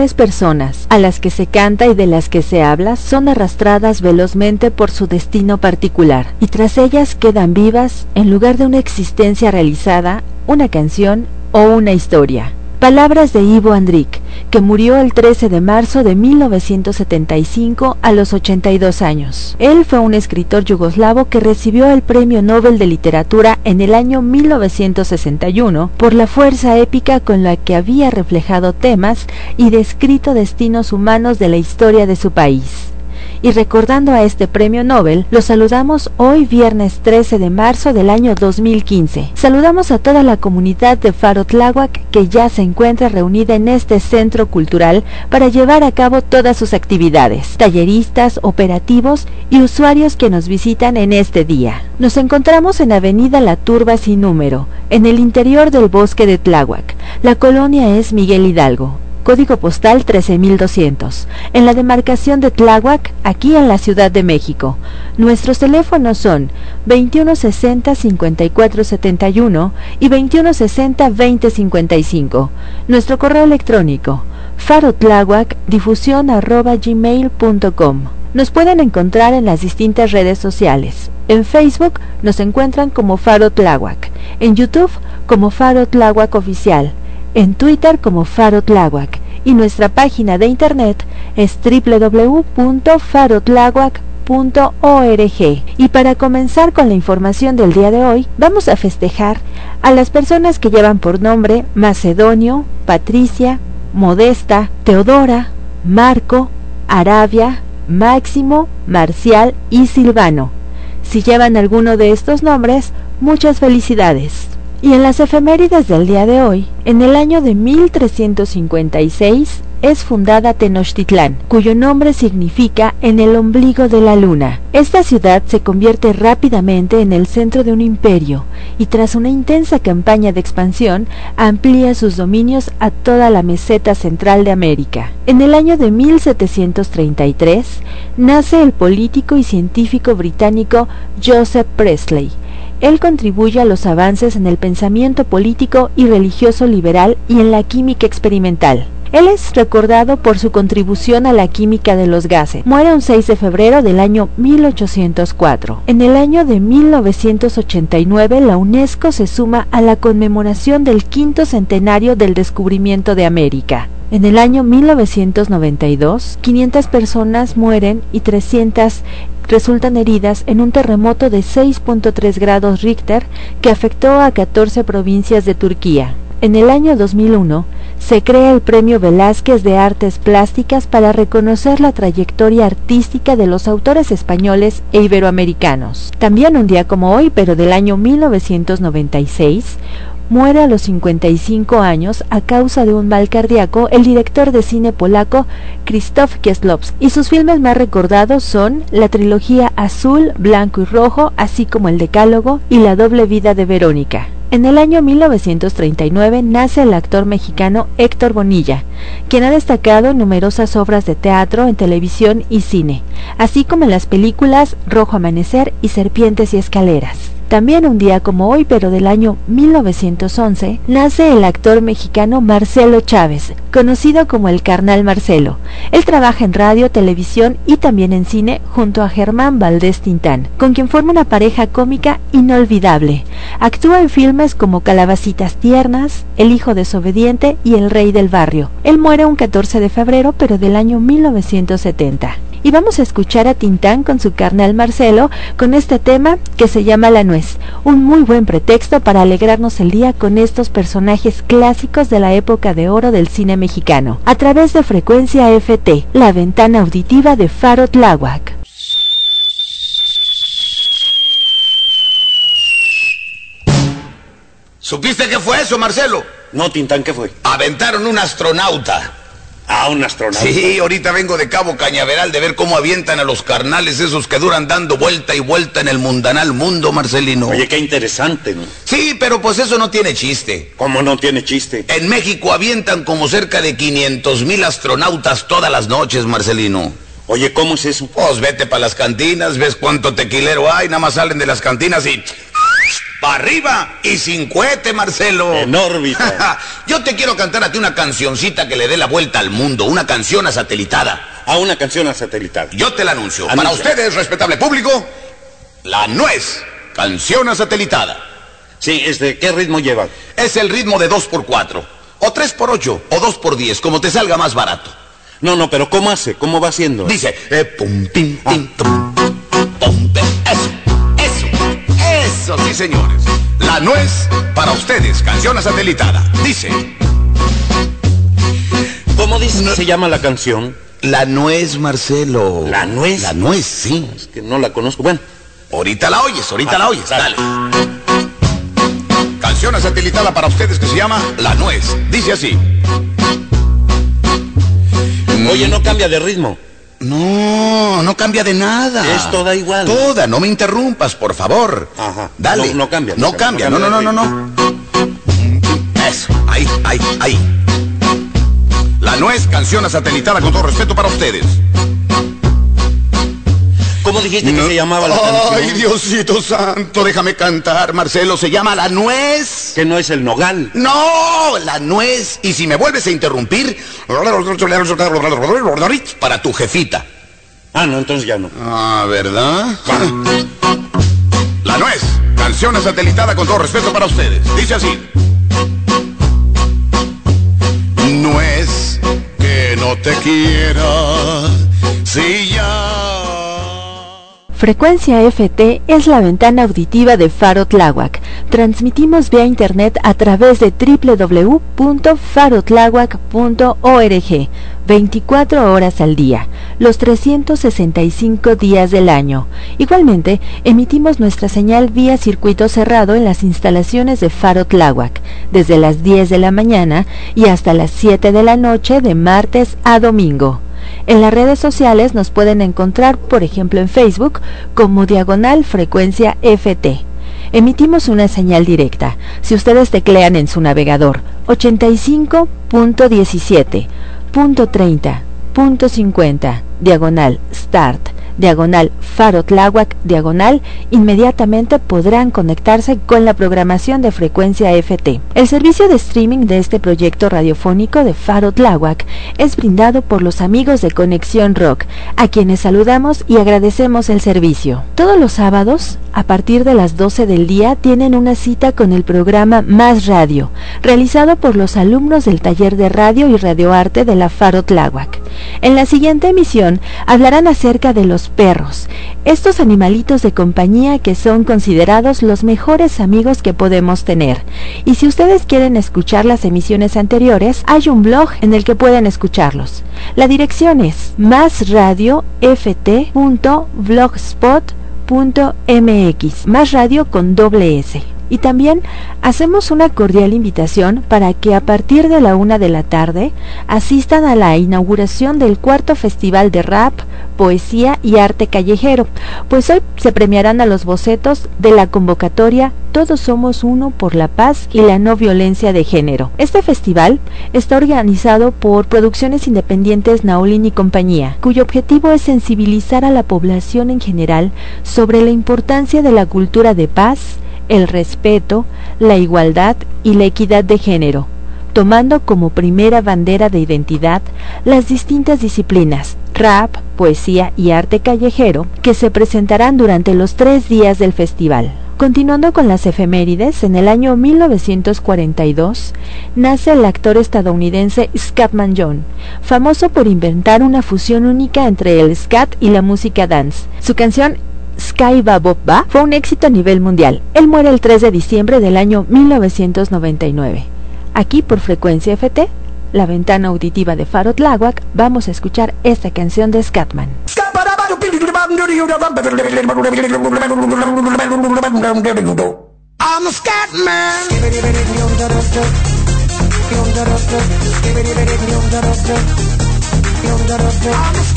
Personas, a las que se canta y de las que se habla, son arrastradas velozmente por su destino particular, y tras ellas quedan vivas, en lugar de una existencia realizada, una canción o una historia. Palabras de Ivo Andrić, que murió el 13 de marzo de 1975 a los 82 años. Él fue un escritor yugoslavo que recibió el Premio Nobel de Literatura en el año 1961 por la fuerza épica con la que había reflejado temas y descrito destinos humanos de la historia de su país y recordando a este premio Nobel, lo saludamos hoy viernes 13 de marzo del año 2015. Saludamos a toda la comunidad de Faro Tláhuac que ya se encuentra reunida en este centro cultural para llevar a cabo todas sus actividades, talleristas, operativos y usuarios que nos visitan en este día. Nos encontramos en Avenida La Turba sin número, en el interior del bosque de Tláhuac. La colonia es Miguel Hidalgo código postal 13200, en la demarcación de Tláhuac, aquí en la Ciudad de México. Nuestros teléfonos son 2160-5471 y 2160-2055. Nuestro correo electrónico farotláhuac.difusión.gmail.com Nos pueden encontrar en las distintas redes sociales. En Facebook nos encuentran como Faro Tláhuac, en YouTube como Faro Tláhuac Oficial, en Twitter como Faro Tláhuac y nuestra página de internet es www.farotláhuac.org. Y para comenzar con la información del día de hoy, vamos a festejar a las personas que llevan por nombre Macedonio, Patricia, Modesta, Teodora, Marco, Arabia, Máximo, Marcial y Silvano. Si llevan alguno de estos nombres, muchas felicidades. Y en las efemérides del día de hoy, en el año de 1356 es fundada Tenochtitlán, cuyo nombre significa en el ombligo de la luna. Esta ciudad se convierte rápidamente en el centro de un imperio y tras una intensa campaña de expansión amplía sus dominios a toda la meseta central de América. En el año de 1733 nace el político y científico británico Joseph Presley, él contribuye a los avances en el pensamiento político y religioso liberal y en la química experimental. Él es recordado por su contribución a la química de los gases. Muere un 6 de febrero del año 1804. En el año de 1989 la UNESCO se suma a la conmemoración del quinto centenario del descubrimiento de América. En el año 1992, 500 personas mueren y 300 resultan heridas en un terremoto de 6.3 grados Richter que afectó a 14 provincias de Turquía. En el año 2001 se crea el Premio Velázquez de Artes Plásticas para reconocer la trayectoria artística de los autores españoles e iberoamericanos. También un día como hoy, pero del año 1996, muere a los 55 años a causa de un mal cardíaco el director de cine polaco Krzysztof Kieslowski y sus filmes más recordados son la trilogía Azul, Blanco y Rojo, así como El Decálogo y La doble vida de Verónica. En el año 1939 nace el actor mexicano Héctor Bonilla, quien ha destacado en numerosas obras de teatro, en televisión y cine, así como en las películas Rojo Amanecer y Serpientes y Escaleras. También un día como hoy, pero del año 1911, nace el actor mexicano Marcelo Chávez, conocido como el Carnal Marcelo. Él trabaja en radio, televisión y también en cine junto a Germán Valdés Tintán, con quien forma una pareja cómica inolvidable. Actúa en filmes como Calabacitas Tiernas, El Hijo Desobediente y El Rey del Barrio. Él muere un 14 de febrero, pero del año 1970 y vamos a escuchar a Tintán con su carnal Marcelo con este tema que se llama La Nuez, un muy buen pretexto para alegrarnos el día con estos personajes clásicos de la época de oro del cine mexicano, a través de frecuencia FT, la ventana auditiva de Faro Tláhuac. ¿Supiste qué fue eso, Marcelo? No, Tintán, ¿qué fue? Aventaron un astronauta. Ah, un astronauta. Sí, ahorita vengo de Cabo Cañaveral de ver cómo avientan a los carnales esos que duran dando vuelta y vuelta en el mundanal mundo, Marcelino. Oye, qué interesante, ¿no? Sí, pero pues eso no tiene chiste. ¿Cómo no tiene chiste? En México avientan como cerca de 500 mil astronautas todas las noches, Marcelino. Oye, ¿cómo es eso? Pues vete para las cantinas, ves cuánto tequilero hay, nada más salen de las cantinas y para arriba y sin cohete, Marcelo. En órbita. Yo te quiero cantar a ti una cancioncita que le dé la vuelta al mundo, una canción a satelitada. A una canción a satelital. Yo te la anuncio. Anuncia. Para ustedes, respetable público, la nuez, canción a satelitada. Sí, este, ¿qué ritmo lleva? Es el ritmo de 2 por 4 o 3 por 8 o 2 por 10 como te salga más barato. No, no, pero ¿cómo hace? ¿Cómo va haciendo? Dice, eh, pum, tim, tim, tum, pum, te- eso, eso, eso, sí, señores. La nuez para ustedes, canción a satelitada. Dice, ¿Cómo dice que se llama la canción? la nuez, Marcelo. ¿La nuez? La nuez, sí. Es que no la conozco. Bueno, Ahorita la oyes, ahorita Ah, la oyes. dale. Dale. Canción a satelitada para ustedes que se llama La Nuez. Dice así. oye, no cambia de ritmo. No, no cambia de nada. Es toda igual. Toda, no me interrumpas, por favor. Ajá. Dale. No- no cambia, No no cambia, cambia no, no, no, no, no. Eso, ahí, ahí, ahí. La nuez, canción satelitada con todo respeto para ustedes. ¿Cómo dijiste que No- se llamaba la Ay, canción? Diosito santo, déjame cantar, Marcelo. Se llama La Nuez. Que no es el nogal. No, la nuez. Y si me vuelves a interrumpir, para tu jefita. Ah, no, entonces ya no. Ah, ¿verdad? La nuez, canción satelitada con todo respeto para ustedes. Dice así. Nuez que no te quiera, si ya... Frecuencia FT es la ventana auditiva de Faro Tláhuac. Transmitimos vía internet a través de www.farotláhuac.org 24 horas al día, los 365 días del año. Igualmente, emitimos nuestra señal vía circuito cerrado en las instalaciones de Faro Tláhuac, desde las 10 de la mañana y hasta las 7 de la noche de martes a domingo. En las redes sociales nos pueden encontrar, por ejemplo en Facebook, como Diagonal Frecuencia FT. Emitimos una señal directa. Si ustedes teclean en su navegador 85.17.30.50 diagonal Start diagonal Faro Tláhuac, diagonal, inmediatamente podrán conectarse con la programación de frecuencia FT. El servicio de streaming de este proyecto radiofónico de Faro Tláhuac es brindado por los amigos de Conexión Rock, a quienes saludamos y agradecemos el servicio. Todos los sábados, a partir de las 12 del día, tienen una cita con el programa Más Radio, realizado por los alumnos del taller de radio y radioarte de la Faro Tláhuac. En la siguiente emisión hablarán acerca de los perros, estos animalitos de compañía que son considerados los mejores amigos que podemos tener. Y si ustedes quieren escuchar las emisiones anteriores, hay un blog en el que pueden escucharlos. La dirección es másradio.ft.blogspot.mx, más radio con doble S. Y también hacemos una cordial invitación para que a partir de la una de la tarde asistan a la inauguración del cuarto Festival de Rap, Poesía y Arte Callejero, pues hoy se premiarán a los bocetos de la convocatoria Todos somos uno por la paz y la no violencia de género. Este festival está organizado por Producciones Independientes Naolín y compañía, cuyo objetivo es sensibilizar a la población en general sobre la importancia de la cultura de paz, el respeto, la igualdad y la equidad de género, tomando como primera bandera de identidad las distintas disciplinas, rap, poesía y arte callejero, que se presentarán durante los tres días del festival. Continuando con las efemérides, en el año 1942 nace el actor estadounidense Scatman John, famoso por inventar una fusión única entre el scat y la música dance. Su canción Sky Ba Bob Ba fue un éxito a nivel mundial. Él muere el 3 de diciembre del año 1999. Aquí por frecuencia FT, la ventana auditiva de Faro Tláhuac, vamos a escuchar esta canción de Scatman. I'm.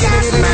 I'm.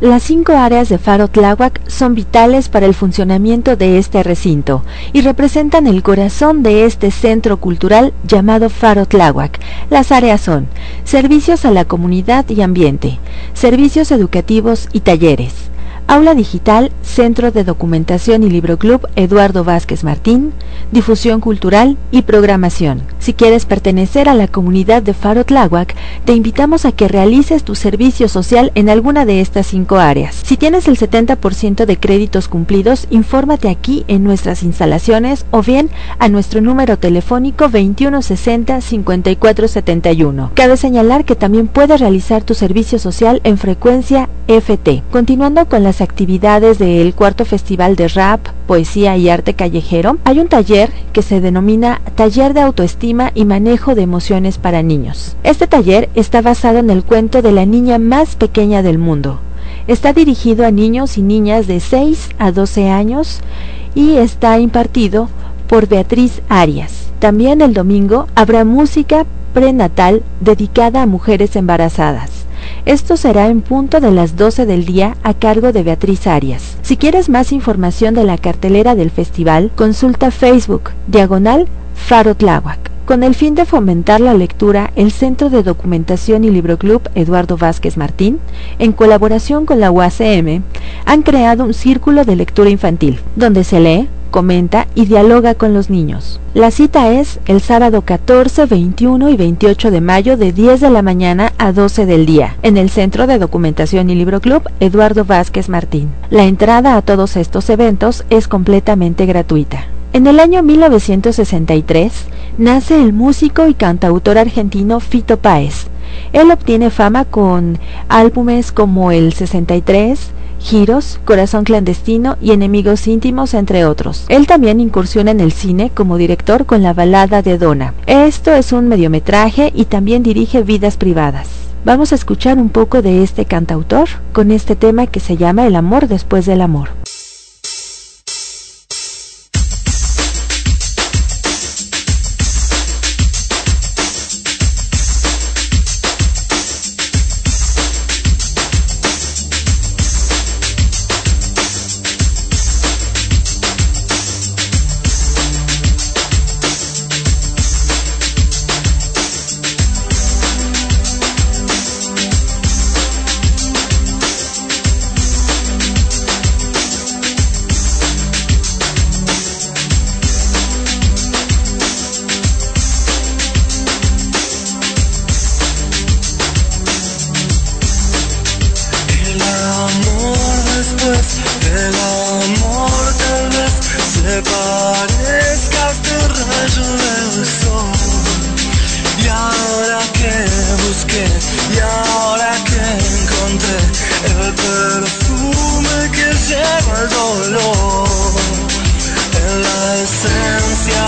Las cinco áreas de Faro Tláhuac son vitales para el funcionamiento de este recinto y representan el corazón de este centro cultural llamado Faro Tláhuac. Las áreas son servicios a la comunidad y ambiente, servicios educativos y talleres, Aula Digital, Centro de Documentación y Libro Club Eduardo Vázquez Martín, Difusión Cultural y Programación. Si quieres pertenecer a la comunidad de Faro Tláhuac, te invitamos a que realices tu servicio social en alguna de estas cinco áreas. Si tienes el 70% de créditos cumplidos, infórmate aquí en nuestras instalaciones o bien a nuestro número telefónico 2160-5471. Cabe señalar que también puedes realizar tu servicio social en frecuencia FT. Continuando con las actividades del cuarto festival de rap, poesía y arte callejero, hay un taller que se denomina Taller de Autoestima y Manejo de Emociones para Niños. Este taller está basado en el cuento de la niña más pequeña del mundo. Está dirigido a niños y niñas de 6 a 12 años y está impartido por Beatriz Arias. También el domingo habrá música prenatal dedicada a mujeres embarazadas. Esto será en punto de las 12 del día a cargo de Beatriz Arias. Si quieres más información de la cartelera del festival, consulta Facebook, diagonal Faro Tláhuac. Con el fin de fomentar la lectura, el Centro de Documentación y Libro Club Eduardo Vázquez Martín, en colaboración con la UACM, han creado un círculo de lectura infantil, donde se lee, comenta y dialoga con los niños. La cita es el sábado 14, 21 y 28 de mayo de 10 de la mañana a 12 del día, en el Centro de Documentación y Libro Club Eduardo Vázquez Martín. La entrada a todos estos eventos es completamente gratuita. En el año 1963 nace el músico y cantautor argentino Fito Páez. Él obtiene fama con álbumes como El 63, Giros, Corazón Clandestino y Enemigos Íntimos, entre otros. Él también incursiona en el cine como director con la balada de Donna. Esto es un mediometraje y también dirige Vidas Privadas. Vamos a escuchar un poco de este cantautor con este tema que se llama El amor después del amor.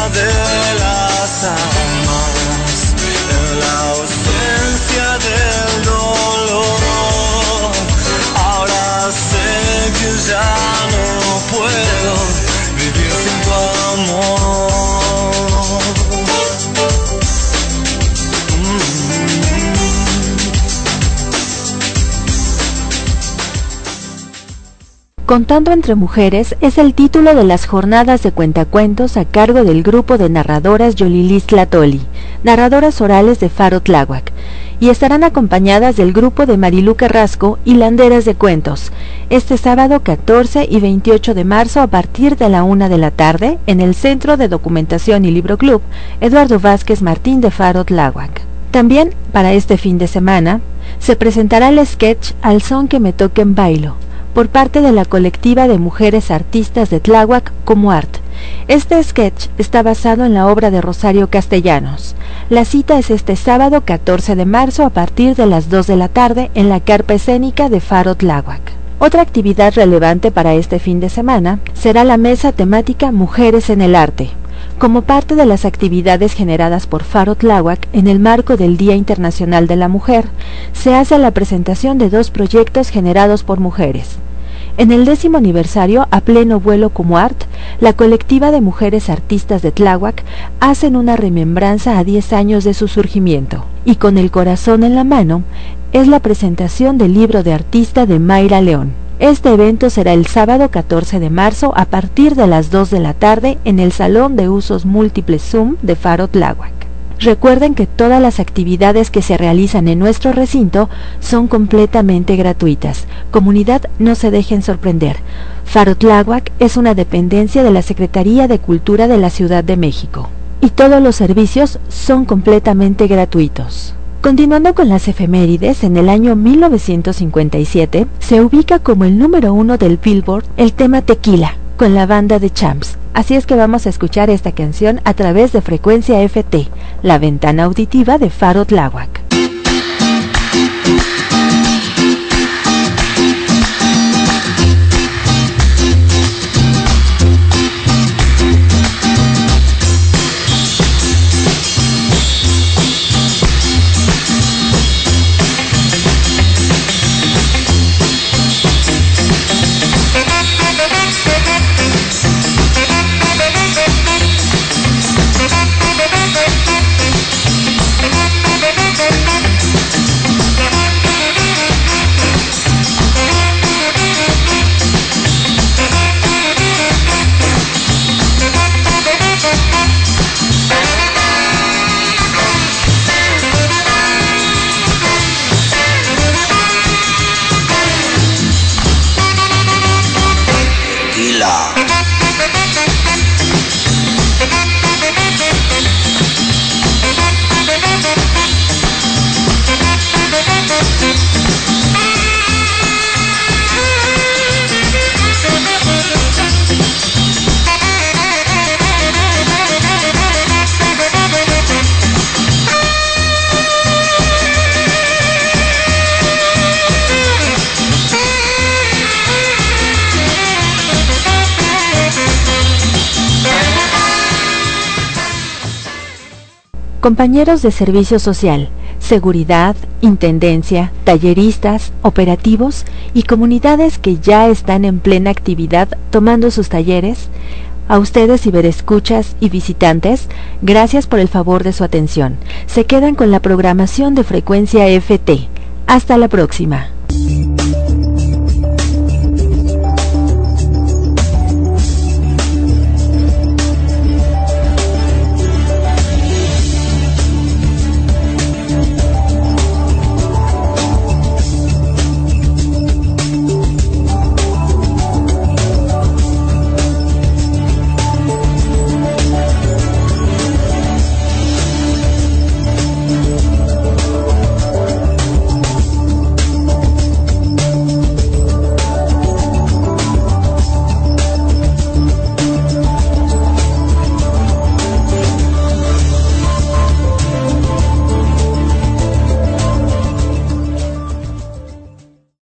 de la sal. Contando entre mujeres es el título de las jornadas de cuentacuentos a cargo del grupo de narradoras Yolilis Tlatoli, narradoras orales de Faro Tláhuac, y estarán acompañadas del grupo de Marilú Carrasco y Landeras de Cuentos, este sábado 14 y 28 de marzo a partir de la una de la tarde en el Centro de Documentación y Libro Club Eduardo Vázquez Martín de Faro Tláhuac. También, para este fin de semana, se presentará el sketch Al son que me toquen bailo, por parte de la colectiva de mujeres artistas de Tláhuac como Art. Este sketch está basado en la obra de Rosario Castellanos. La cita es este sábado 14 de marzo a partir de las 2 de la tarde en la carpa escénica de Faro Tláhuac. Otra actividad relevante para este fin de semana será la mesa temática Mujeres en el Arte, Como parte de las actividades generadas por Faro Tláhuac en el marco del Día Internacional de la Mujer, se hace la presentación de dos proyectos generados por mujeres. En el décimo aniversario, a pleno vuelo como art, la colectiva de mujeres artistas de Tláhuac hacen una remembranza a 10 años de su surgimiento. Y con el corazón en la mano, es la presentación del libro de artista de Mayra León. Este evento será el sábado 14 de marzo a partir de las 2 de la tarde en el Salón de Usos Múltiples Zoom de Faro Tláhuac. Recuerden que todas las actividades que se realizan en nuestro recinto son completamente gratuitas. Comunidad, no se dejen sorprender. Faro Tláhuac es una dependencia de la Secretaría de Cultura de la Ciudad de México. Y todos los servicios son completamente gratuitos. Continuando con las efemérides, en el año 1957 se ubica como el número uno del Billboard el tema Tequila, con la banda de Champs. Así es que vamos a escuchar esta canción a través de frecuencia FT, la ventana auditiva de Faro Tláhuac. Compañeros de servicio social, seguridad, intendencia, talleristas, operativos y comunidades que ya están en plena actividad tomando sus talleres, a ustedes ciberescuchas y visitantes, gracias por el favor de su atención. Se quedan con la programación de frecuencia FT. Hasta la próxima.